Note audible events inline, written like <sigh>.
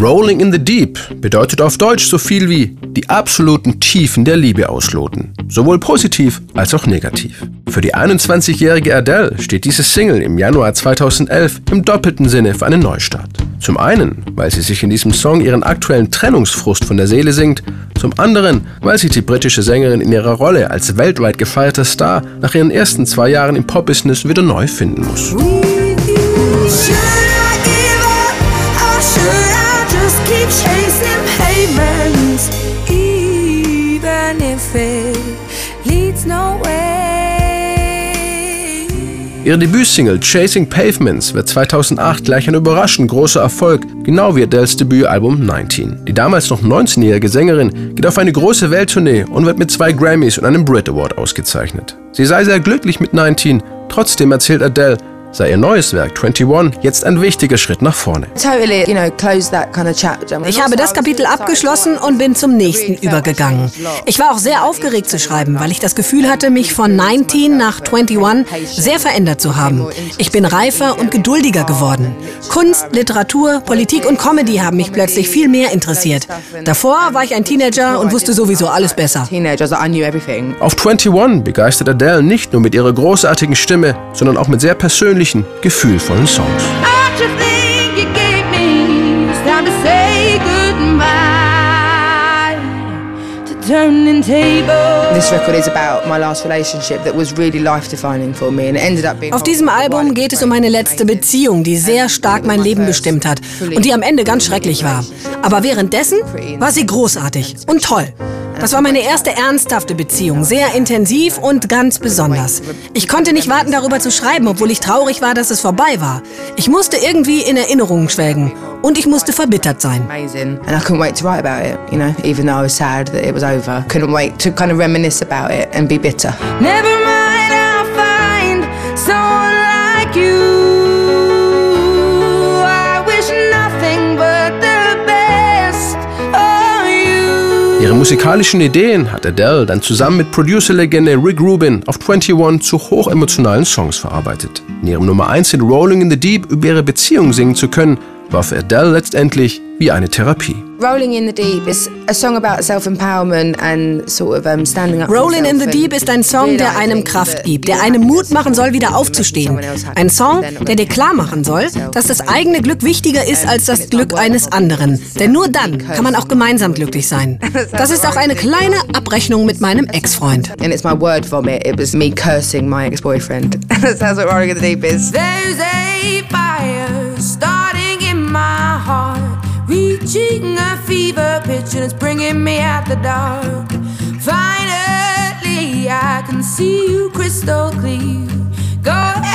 Rolling in the Deep bedeutet auf Deutsch so viel wie die absoluten Tiefen der Liebe ausloten. Sowohl positiv als auch negativ. Für die 21-jährige Adele steht diese Single im Januar 2011 im doppelten Sinne für einen Neustart. Zum einen, weil sie sich in diesem Song ihren aktuellen Trennungsfrust von der Seele singt, zum anderen, weil sich die britische Sängerin in ihrer Rolle als weltweit gefeierter Star nach ihren ersten zwei Jahren im Pop-Business wieder neu finden muss. Ihre Debütsingle Chasing Pavements wird 2008 gleich ein überraschend großer Erfolg, genau wie Adeles Debütalbum 19. Die damals noch 19-jährige Sängerin geht auf eine große Welttournee und wird mit zwei Grammys und einem Brit Award ausgezeichnet. Sie sei sehr glücklich mit 19, trotzdem erzählt Adele, sei ihr neues Werk 21 jetzt ein wichtiger Schritt nach vorne. Ich habe das Kapitel abgeschlossen und bin zum nächsten übergegangen. Ich war auch sehr aufgeregt zu schreiben, weil ich das Gefühl hatte, mich von 19 nach 21 sehr verändert zu haben. Ich bin reifer und geduldiger geworden. Kunst, Literatur, Politik und Comedy haben mich plötzlich viel mehr interessiert. Davor war ich ein Teenager und wusste sowieso alles besser. Auf 21 begeistert Adele nicht nur mit ihrer großartigen Stimme, sondern auch mit sehr persönlichen fröhlichen, gefühlvollen Songs. Auf diesem Album geht es um meine letzte Beziehung, die sehr stark mein Leben bestimmt hat und die am Ende ganz schrecklich war. Aber währenddessen war sie großartig und toll. Das war meine erste ernsthafte Beziehung, sehr intensiv und ganz besonders. Ich konnte nicht warten, darüber zu schreiben, obwohl ich traurig war, dass es vorbei war. Ich musste irgendwie in Erinnerungen schwelgen und ich musste verbittert sein. And Ihre musikalischen Ideen hat Adele dann zusammen mit Producerlegende Rick Rubin auf 21 zu hochemotionalen Songs verarbeitet. In ihrem Nummer 1 in Rolling in the Deep über ihre Beziehung singen zu können, war für Adele letztendlich wie eine Therapie. Rolling in the Deep is a song about self-empowerment and sort of um, standing up. Rolling in the Deep ist ein Song, der einem Kraft gibt, der einem Mut machen soll, wieder aufzustehen. Ein Song, der dir klar machen soll, dass das eigene Glück wichtiger ist als das Glück eines anderen. Denn nur dann kann man auch gemeinsam glücklich sein. <laughs> Das ist auch eine kleine Abrechnung mit meinem Ex-Freund. And it's my word vomit. It was me cursing my ex-boyfriend. <laughs> That's what Rolling in the Deep is. There's a bringing me out the dark. Finally, I can see you crystal clear. Go ahead.